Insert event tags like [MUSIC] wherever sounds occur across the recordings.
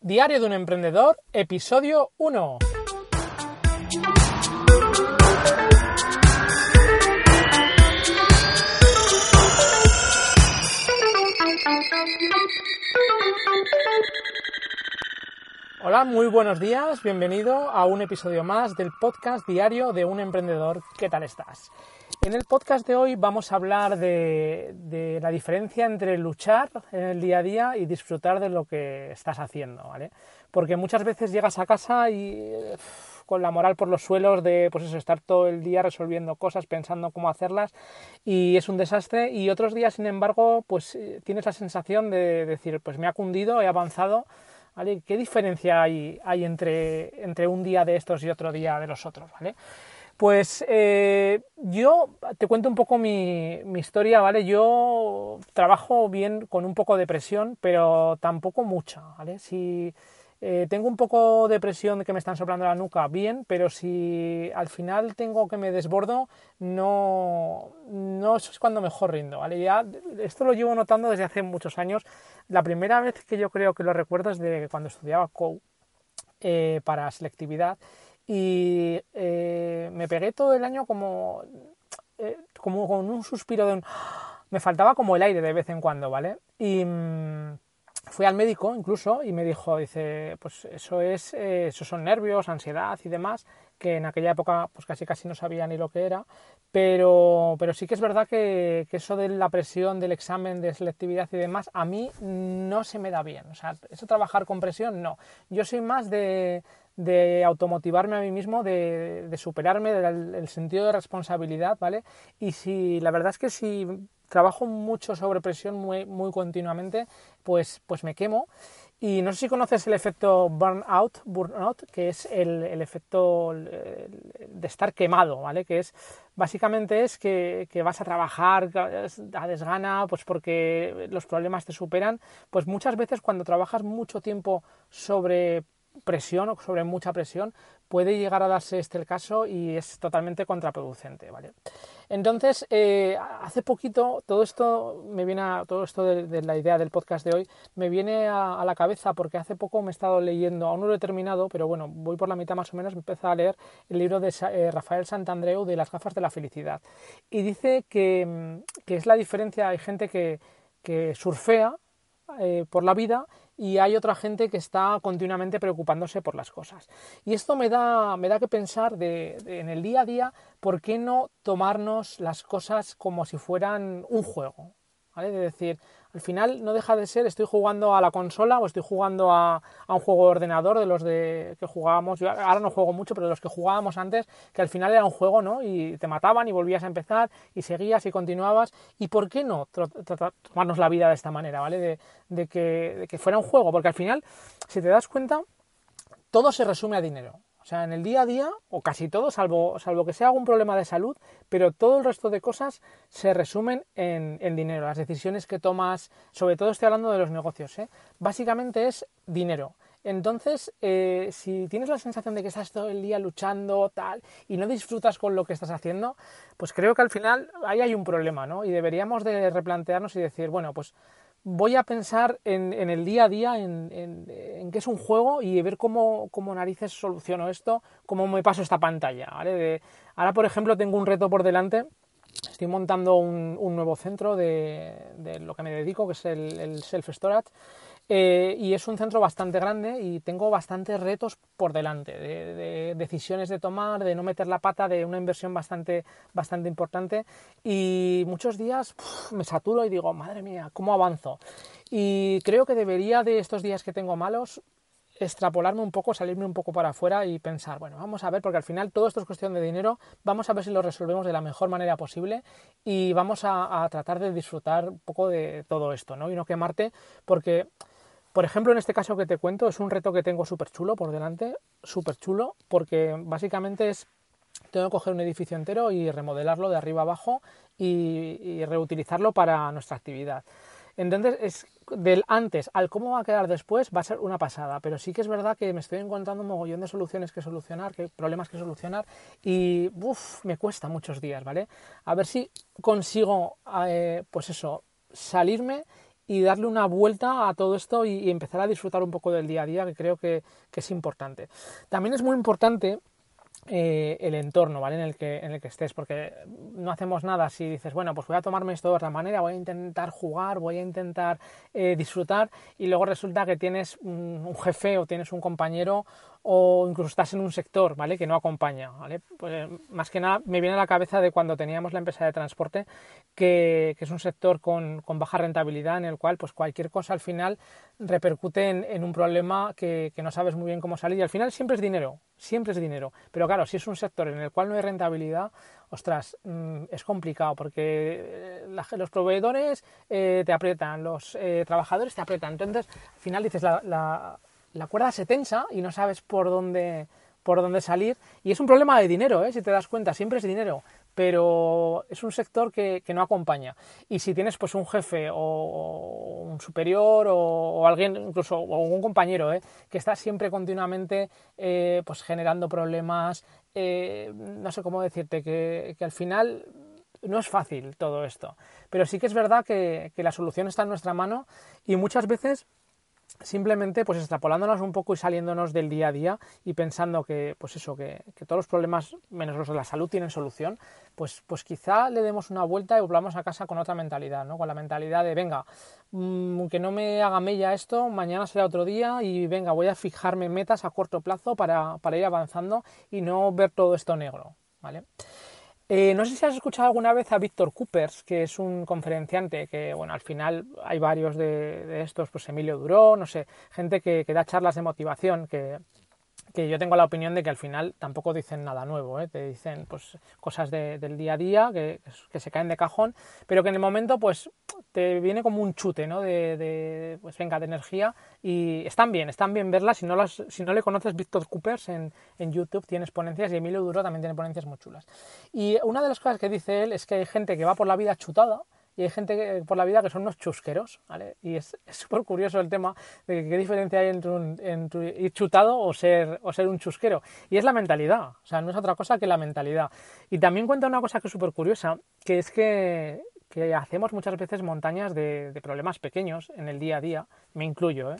Diario de un emprendedor, episodio 1. Hola, muy buenos días, bienvenido a un episodio más del podcast diario de un emprendedor. ¿Qué tal estás? En el podcast de hoy vamos a hablar de, la diferencia entre luchar en el día a día y disfrutar de lo que estás haciendo, ¿vale? Porque muchas veces llegas a casa y con la moral por los suelos de pues eso, estar todo el día resolviendo cosas, pensando cómo hacerlas y es un desastre y otros días, sin embargo, pues eh, tienes la sensación de decir, pues me ha cundido, he avanzado, ¿Qué diferencia hay, entre, un día de estos y otro día de los otros, ¿vale? Pues eh, yo te cuento un poco mi, historia, ¿vale? Yo trabajo bien con un poco de presión, pero tampoco mucha, ¿vale? Eh, tengo un poco de presión de que me están soplando la nuca, bien, pero si al final tengo que me desbordo, no, no es cuando mejor rindo, ¿vale? Ya, esto lo llevo notando desde hace muchos años. La primera vez que yo creo que lo recuerdo es de cuando estudiaba COU eh, para selectividad y eh, me pegué todo el año como, eh, como con un suspiro de un... Me faltaba como el aire de vez en cuando, ¿vale? Y mm, fui al médico incluso y me dijo, dice, pues eso es, eh, eso son nervios, ansiedad y demás, que en aquella época pues casi casi no sabía ni lo que era, pero, pero sí que es verdad que, eso de la presión del examen de selectividad y demás, a mí no se me da bien, o sea, eso trabajar con presión, no, yo soy más de, de automotivarme a mí mismo, de, superarme, del sentido de responsabilidad, ¿vale? Y si la verdad es que si trabajo mucho sobre presión muy, muy continuamente, pues, pues me quemo. Y no sé si conoces el efecto burnout, burnout que es el, el, efecto de estar quemado, ¿vale? Que es básicamente es que, que, vas a trabajar a desgana, pues porque los problemas te superan. Pues muchas veces cuando trabajas mucho tiempo sobre presión o sobre mucha presión, puede llegar a darse este el caso y es totalmente contraproducente, ¿vale? Entonces, eh, hace poquito, todo esto me viene a, todo esto de, la idea del podcast de hoy, me viene a, la cabeza porque hace poco me he estado leyendo, aún no lo he terminado, pero bueno, voy por la mitad más o menos, me empecé a leer el libro de eh, Rafael Santandreu de las gafas de la felicidad. Y dice que, que es la diferencia, hay gente que, que surfea eh, por la vida y hay otra gente que está continuamente preocupándose por las cosas. Y esto me da, me da que pensar de, en el día a día, ¿por qué no tomarnos las cosas como si fueran un juego? ¿Vale? De decir, al final no deja de ser, estoy jugando a la consola o estoy jugando a, un juego de ordenador de los de que jugábamos, yo ahora no juego mucho, pero de los que jugábamos antes, que al final era un juego, ¿no? Y te mataban y volvías a empezar y seguías y continuabas. ¿Y por qué no tomarnos la vida de esta manera, ¿vale? De, que, de que fuera un juego, porque al final, si te das cuenta, todo se resume a dinero. Sea, en el día a día, o casi todo, salvo, salvo que sea algún problema de salud, pero todo el resto de cosas se resumen en, dinero. Las decisiones que tomas, sobre todo estoy hablando de los negocios, ¿eh? básicamente es dinero. Entonces, eh, si tienes la sensación de que estás todo el día luchando, tal, y no disfrutas con lo que estás haciendo, pues creo que al final ahí hay un problema, ¿no? Y deberíamos de replantearnos y decir, bueno, pues voy a pensar en, el día a día, en, que es un juego y ver cómo, cómo, narices soluciono esto, cómo me paso esta pantalla. ahora, por ejemplo, tengo un reto por delante. Estoy montando un, nuevo centro de, lo que me dedico, que es el, el self-storage. Eh, y es un centro bastante grande y tengo bastantes retos por delante, de, decisiones de tomar, de no meter la pata, de una inversión bastante, bastante importante. Y muchos días me saturo y digo, madre mía, ¿cómo avanzo? Y creo que debería de estos días que tengo malos extrapolarme un poco, salirme un poco para afuera y pensar, bueno, vamos a ver, porque al final todo esto es cuestión de dinero, vamos a ver si lo resolvemos de la mejor manera posible y vamos a, a tratar de disfrutar un poco de todo esto, ¿no? Y no quemarte, porque por ejemplo, en este caso que te cuento, es un reto que tengo súper chulo por delante, súper chulo, porque básicamente es, tengo que coger un edificio entero y remodelarlo de arriba abajo y, reutilizarlo para nuestra actividad. Entonces, es del antes al cómo va a quedar después va a ser una pasada, pero sí que es verdad que me estoy encontrando un mogollón de soluciones que solucionar, que problemas que solucionar y uff, me cuesta muchos días, ¿vale? A ver si consigo, eh, pues eso, salirme y darle una vuelta a todo esto y, empezar a disfrutar un poco del día a día, que creo que, es importante. También es muy importante eh, el entorno, ¿vale? En el, que, en el que estés, porque no hacemos nada si dices, bueno, pues voy a tomarme esto de otra manera, voy a intentar jugar, voy a intentar eh, disfrutar y luego resulta que tienes un, jefe o tienes un compañero o incluso estás en un sector, ¿vale? Que no acompaña, ¿vale? Pues más que nada me viene a la cabeza de cuando teníamos la empresa de transporte, que, es un sector con, baja rentabilidad en el cual pues cualquier cosa al final repercute en, un problema que, no sabes muy bien cómo salir y al final siempre es dinero, siempre es dinero. Pero claro, si es un sector en el cual no hay rentabilidad, ostras, mm, es complicado porque eh, los proveedores eh, te aprietan, los eh, trabajadores te aprietan. Entonces, al final dices, la, la, cuerda se tensa y no sabes por dónde, por dónde salir. Y es un problema de dinero, si te das cuenta, siempre es dinero pero es un sector que, no acompaña. Y si tienes pues un jefe o un superior o, alguien, incluso o un compañero, ¿eh? que está siempre continuamente eh, pues generando problemas, eh, no sé cómo decirte, que, al final no es fácil todo esto. Pero sí que es verdad que, que la solución está en nuestra mano y muchas veces simplemente pues extrapolándonos un poco y saliéndonos del día a día y pensando que pues eso que, todos los problemas menos los de la salud tienen solución pues pues quizá le demos una vuelta y volvamos a casa con otra mentalidad no con la mentalidad de venga mm, que no me haga mella esto mañana será otro día y venga voy a fijarme metas a corto plazo para, para ir avanzando y no ver todo esto negro vale eh, no sé si has escuchado alguna vez a Víctor Coopers, que es un conferenciante que, bueno, al final hay varios de, estos, pues Emilio Duró, no sé, gente que, que da charlas de motivación, que, que yo tengo la opinión de que al final tampoco dicen nada nuevo, ¿eh? te dicen pues cosas del día a día que, que, se caen de cajón, pero que en el momento pues te viene como un chute, ¿no? De, de, pues venga, de energía y están bien, están bien verlas, si no, las, si no le conoces Víctor Coopers en, en YouTube tienes ponencias y Emilio Duro también tiene ponencias muy chulas. Y una de las cosas que dice él es que hay gente que va por la vida chutada, y hay gente por la vida que son unos chusqueros, ¿vale? Y es [LAUGHS] súper curioso el tema de qué diferencia hay entre, un, entre, ir chutado o ser, o ser un chusquero. Y es la mentalidad, o sea, no es otra cosa que la mentalidad. Y también cuenta una cosa que es súper curiosa, que es que, que hacemos muchas veces montañas de, de problemas pequeños en el día a día, me incluyo, ¿eh?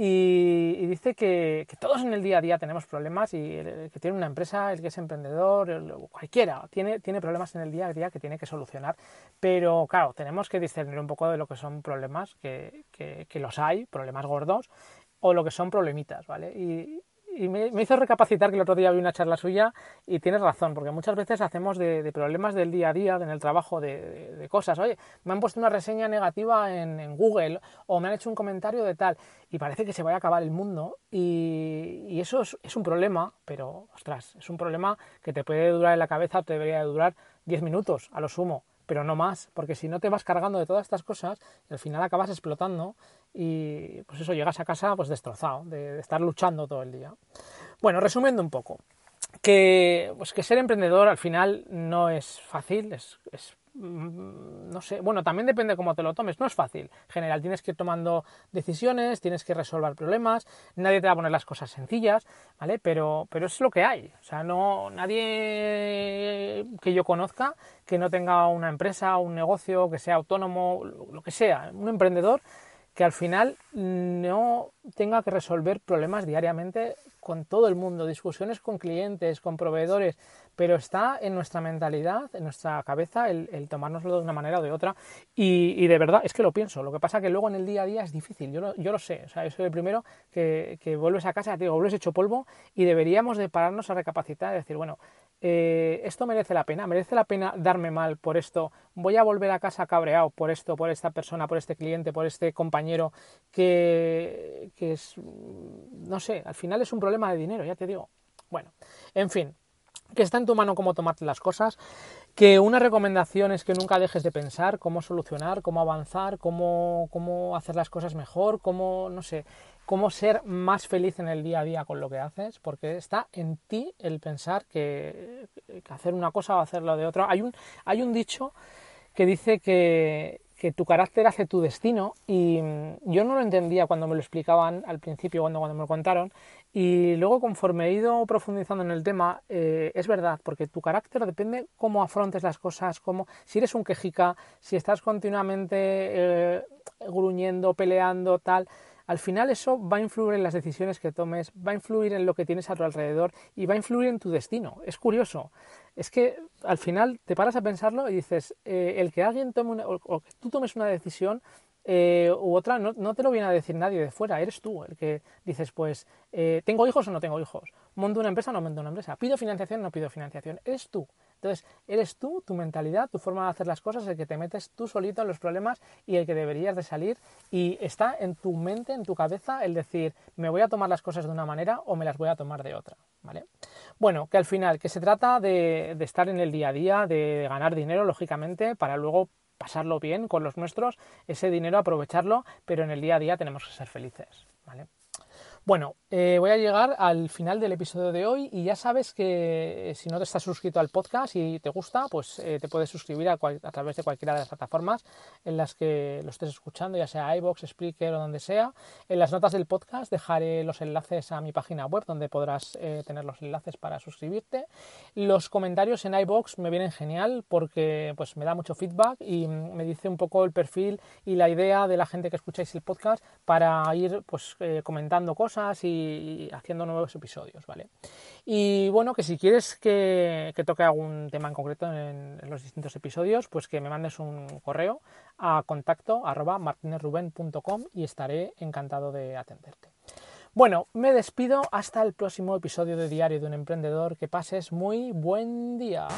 Y, dice que, todos en el día a día tenemos problemas y el, que tiene una empresa, el que es emprendedor, cualquiera, tiene, tiene problemas en el día a día que tiene que solucionar. Pero claro, tenemos que discernir un poco de lo que son problemas, que, que, que los hay, problemas gordos, o lo que son problemitas, ¿vale? Y, y me, hizo recapacitar que el otro día vi una charla suya y tienes razón, porque muchas veces hacemos de, problemas del día a día, en el trabajo, de, cosas. Oye, me han puesto una reseña negativa en, Google o me han hecho un comentario de tal y parece que se vaya a acabar el mundo y, eso es, un problema, pero ostras, es un problema que te puede durar en la cabeza, te debería durar 10 minutos a lo sumo pero no más, porque si no te vas cargando de todas estas cosas, al final acabas explotando y pues eso, llegas a casa pues destrozado, de, estar luchando todo el día. Bueno, resumiendo un poco, que, pues que ser emprendedor al final no es fácil, es, es no sé, bueno, también depende cómo te lo tomes, no es fácil. En general, tienes que ir tomando decisiones, tienes que resolver problemas, nadie te va a poner las cosas sencillas, ¿vale? Pero, pero es lo que hay. O sea, no, nadie que yo conozca que no tenga una empresa, un negocio, que sea autónomo, lo que sea, un emprendedor que al final no tenga que resolver problemas diariamente con todo el mundo, discusiones con clientes, con proveedores, pero está en nuestra mentalidad, en nuestra cabeza, el, tomárnoslo de una manera o de otra. Y, de verdad, es que lo pienso. Lo que pasa que luego en el día a día es difícil, yo lo, yo lo sé. O sea, yo soy el primero que, que vuelves a casa, te digo, vuelves hecho polvo y deberíamos de pararnos a recapacitar y decir, bueno, eh, esto merece la pena, merece la pena darme mal por esto, voy a volver a casa cabreado por esto, por esta persona, por este cliente, por este compañero que, que es, no sé, al final es un problema de dinero, ya te digo. Bueno, en fin, que está en tu mano cómo tomarte las cosas, que una recomendación es que nunca dejes de pensar cómo solucionar, cómo avanzar, cómo, cómo hacer las cosas mejor, cómo, no sé, cómo ser más feliz en el día a día con lo que haces, porque está en ti el pensar que, hacer una cosa o hacerlo de otra. Hay un, hay un dicho que dice que, que tu carácter hace tu destino y mm, yo no lo entendía cuando me lo explicaban al principio, cuando, cuando me lo contaron y luego conforme he ido profundizando en el tema, eh, es verdad, porque tu carácter depende cómo afrontes las cosas, cómo, si eres un quejica, si estás continuamente eh, gruñendo, peleando, tal, al final eso va a influir en las decisiones que tomes, va a influir en lo que tienes a tu alrededor y va a influir en tu destino. Es curioso. Es que al final te paras a pensarlo y dices, eh, el que alguien tome una, o que tú tomes una decisión eh, u otra, no, te lo viene a decir nadie de fuera, eres tú el que dices, pues, eh, ¿tengo hijos o no tengo hijos? ¿Monto una empresa o no monto una empresa? ¿Pido financiación o no pido financiación? Eres tú. Entonces, eres tú, tu mentalidad, tu forma de hacer las cosas, el que te metes tú solito en los problemas y el que deberías de salir y está en tu mente, en tu cabeza, el decir, me voy a tomar las cosas de una manera o me las voy a tomar de otra, ¿vale? Bueno, que al final, que se trata de, de estar en el día a día, de ganar dinero, lógicamente, para luego pasarlo bien con los nuestros, ese dinero aprovecharlo, pero en el día a día tenemos que ser felices, ¿vale? Bueno, eh, voy a llegar al final del episodio de hoy y ya sabes que eh, si no te estás suscrito al podcast y te gusta, pues eh, te puedes suscribir a, través de cualquiera de las plataformas en las que lo estés escuchando, ya sea iBox, Spreaker o donde sea. En las notas del podcast dejaré los enlaces a mi página web donde podrás tener los enlaces para suscribirte. Los comentarios en iBox me vienen genial porque pues me da mucho feedback y me dice un poco el perfil y la idea de la gente que escucháis el podcast para ir pues comentando cosas y, haciendo nuevos episodios, ¿vale? Y bueno, que si quieres que, toque algún tema en concreto en, los distintos episodios, pues que me mandes un correo a contacto arroba y estaré encantado de atenderte. Bueno, me despido hasta el próximo episodio de Diario de un Emprendedor. Que pases muy buen día.